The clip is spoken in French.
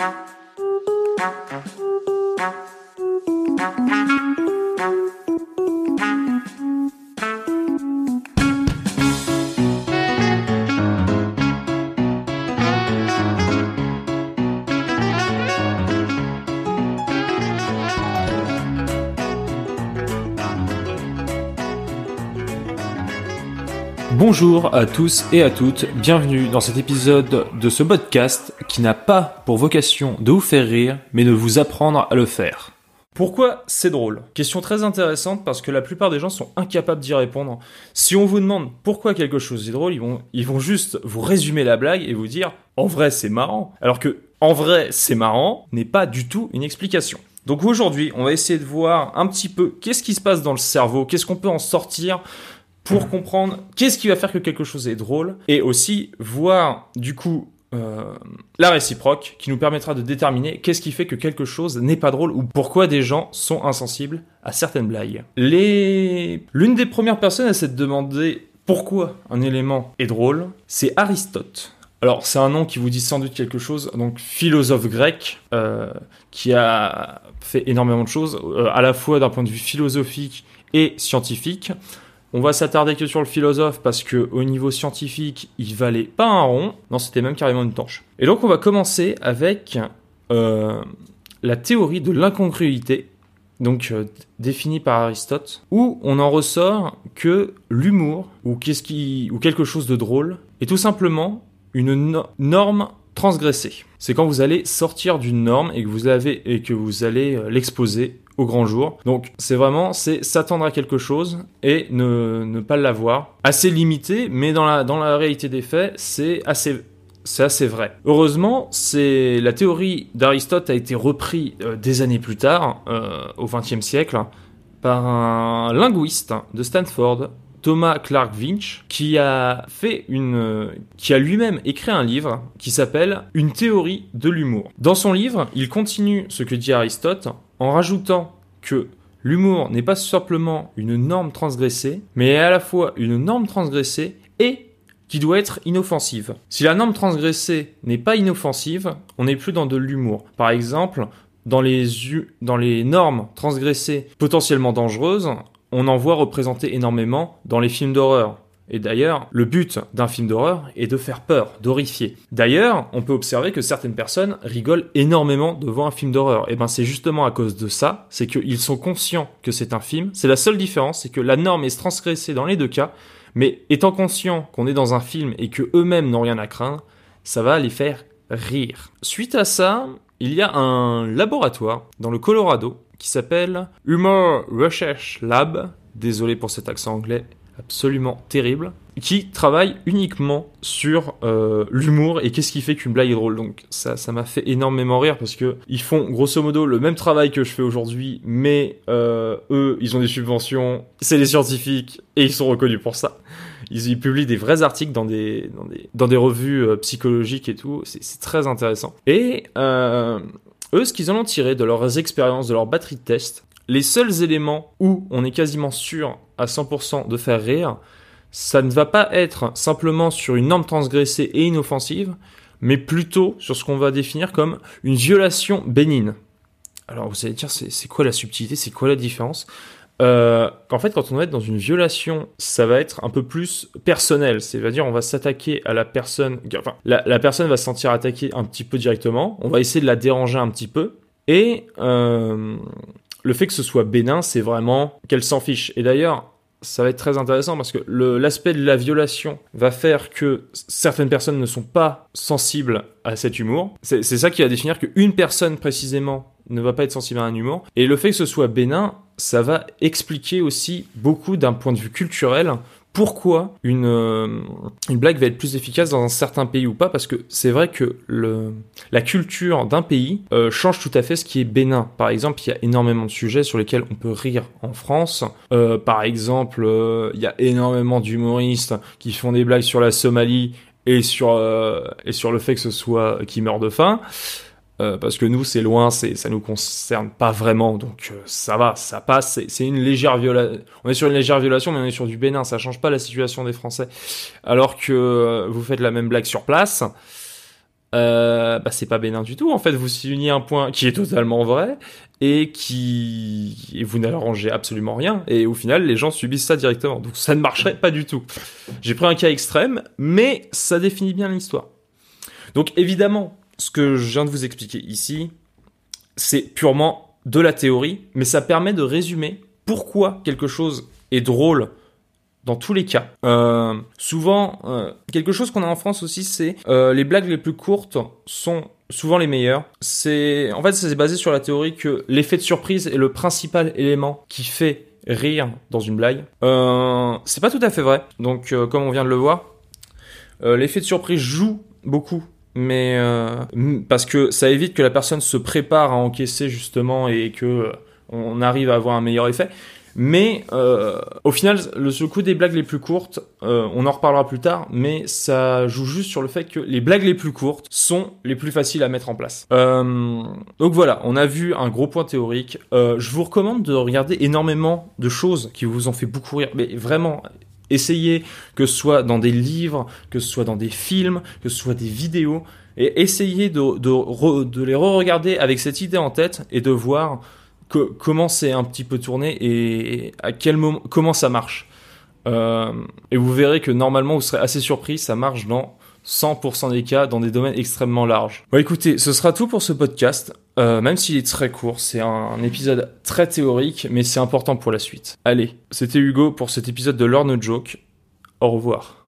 Bye. Bonjour à tous et à toutes, bienvenue dans cet épisode de ce podcast qui n'a pas pour vocation de vous faire rire, mais de vous apprendre à le faire. Pourquoi c'est drôle? Question très intéressante parce que la plupart des gens sont incapables d'y répondre. Si on vous demande pourquoi quelque chose est drôle, ils vont, ils juste vous résumer la blague et vous dire en vrai c'est marrant. Alors que en vrai c'est marrant n'est pas du tout une explication. Donc aujourd'hui, on va essayer de voir un petit peu qu'est-ce qui se passe dans le cerveau, qu'est-ce qu'on peut en sortir pour comprendre qu'est-ce qui va faire que quelque chose est drôle et aussi voir du coup euh, la réciproque qui nous permettra de déterminer qu'est-ce qui fait que quelque chose n'est pas drôle ou pourquoi des gens sont insensibles à certaines blagues. L'une des premières personnes à s'être demandé pourquoi un élément est drôle, c'est Aristote. Alors c'est un nom qui vous dit sans doute quelque chose, donc philosophe grec euh, qui a fait énormément de choses, euh, à la fois d'un point de vue philosophique et scientifique. On va s'attarder que sur le philosophe parce que au niveau scientifique, il valait pas un rond. Non, c'était même carrément une tanche. Et donc on va commencer avec euh, la théorie de l'incongruité, donc euh, définie par Aristote, où on en ressort que l'humour ou qu'est-ce qui ou quelque chose de drôle est tout simplement une norme transgressée. C'est quand vous allez sortir d'une norme et que vous avez et que vous allez euh, l'exposer au grand jour. Donc c'est vraiment c'est s'attendre à quelque chose et ne, pas l'avoir. Assez limité, mais dans la, réalité des faits, c'est assez c'est assez vrai. Heureusement, c'est la théorie d'Aristote a été reprise euh, des années plus tard, euh, au XXe siècle, par un linguiste de Stanford, Thomas Clark Winch, qui a fait une, qui a lui-même écrit un livre qui s'appelle Une théorie de l'humour. Dans son livre, il continue ce que dit Aristote en rajoutant que l'humour n'est pas simplement une norme transgressée, mais à la fois une norme transgressée et qui doit être inoffensive. Si la norme transgressée n'est pas inoffensive, on n'est plus dans de l'humour. Par exemple, dans les, dans les normes transgressées potentiellement dangereuses, on en voit représenter énormément dans les films d'horreur. Et d'ailleurs, le but d'un film d'horreur est de faire peur, d'horrifier. D'ailleurs, on peut observer que certaines personnes rigolent énormément devant un film d'horreur. Et ben c'est justement à cause de ça, c'est qu'ils sont conscients que c'est un film. C'est la seule différence, c'est que la norme est transgressée dans les deux cas, mais étant conscient qu'on est dans un film et que eux-mêmes n'ont rien à craindre, ça va les faire rire. Suite à ça, il y a un laboratoire dans le Colorado qui s'appelle Humor Research Lab. Désolé pour cet accent anglais absolument terrible, qui travaille uniquement sur euh, l'humour et qu'est-ce qui fait qu'une blague est drôle. Donc ça, ça m'a fait énormément rire parce que ils font grosso modo le même travail que je fais aujourd'hui, mais euh, eux, ils ont des subventions, c'est les scientifiques et ils sont reconnus pour ça. Ils, publient des vrais articles dans des dans des, dans des revues euh, psychologiques et tout. C'est très intéressant. Et eux, ce qu'ils en ont tiré de leurs expériences, de leur batterie de test, les seuls éléments où on est quasiment sûr à 100% de faire rire, ça ne va pas être simplement sur une norme transgressée et inoffensive, mais plutôt sur ce qu'on va définir comme une violation bénigne. Alors vous allez dire, c'est quoi la subtilité, c'est quoi la différence? Euh, En fait, quand on va être dans une violation, ça va être un peu plus personnel. C'est-à-dire, on va s'attaquer à la personne. Enfin, la, personne va se sentir attaquée un petit peu directement. On va essayer de la déranger un petit peu. Et euh, le fait que ce soit bénin, c'est vraiment qu'elle s'en fiche. Et d'ailleurs, ça va être très intéressant parce que l'aspect de la violation va faire que certaines personnes ne sont pas sensibles à cet humour. C'est ça qui va définir qu'une personne précisément ne va pas être sensible à un humour. Et le fait que ce soit bénin, ça va expliquer aussi beaucoup d'un point de vue culturel pourquoi une, euh, une blague va être plus efficace dans un certain pays ou pas, parce que c'est vrai que le, la culture d'un pays euh, change tout à fait ce qui est bénin. Par exemple, il y a énormément de sujets sur lesquels on peut rire en France. Euh, par exemple, il y a énormément d'humoristes qui font des blagues sur la Somalie et sur, et sur le fait que ce soit qui meurt de faim. Euh, parce que nous c'est loin, c'est ça nous concerne pas vraiment, donc euh, ça va, ça passe. C'est une légère violation. On est sur une légère violation, mais on est sur du Bénin, ça change pas la situation des Français. Alors que euh, vous faites la même blague sur place, bah c'est pas bénin du tout. En fait, vous soulignez un point qui est totalement vrai et qui et vous n'arrangez absolument rien. Et au final, les gens subissent ça directement. Donc ça ne marcherait pas du tout. J'ai pris un cas extrême, mais ça définit bien l'histoire. Donc évidemment, ce que je viens de vous expliquer ici, c'est purement de la théorie, mais ça permet de résumer pourquoi quelque chose est drôle dans tous les cas. Euh, souvent, euh, quelque chose qu'on a en France aussi, c'est euh, les blagues les plus courtes sont souvent les meilleures. En fait, c'est basé sur la théorie que l'effet de surprise est le principal élément qui fait rire dans une blague. c'est pas tout à fait vrai. Donc, comme on vient de le voir, l'effet de surprise joue beaucoup mais parce que ça évite que la personne se prépare à encaisser justement et que on arrive à avoir un meilleur effet. Mais euh, au final, le, coup des blagues les plus courtes, euh, on en reparlera plus tard, mais ça joue juste sur le fait que les blagues les plus courtes sont les plus faciles à mettre en place. Euh, donc voilà, on a vu un gros point théorique. je vous recommande de regarder énormément de choses qui vous ont fait beaucoup rire, mais vraiment. Essayez que ce soit dans des livres, que ce soit dans des films, que ce soit des vidéos, et essayez de, de, de les re-regarder avec cette idée en tête et de voir comment c'est un petit peu tourné et à quel moment, comment ça marche. Euh, et vous verrez que normalement vous serez assez surpris, ça marche dans 100% des cas dans des domaines extrêmement larges. Bon écoutez, ce sera tout pour ce podcast. Euh, même s'il est très court, c'est un, épisode très théorique, mais c'est important pour la suite. Allez, c'était Hugo pour cet épisode de Lore No Joke. Au revoir.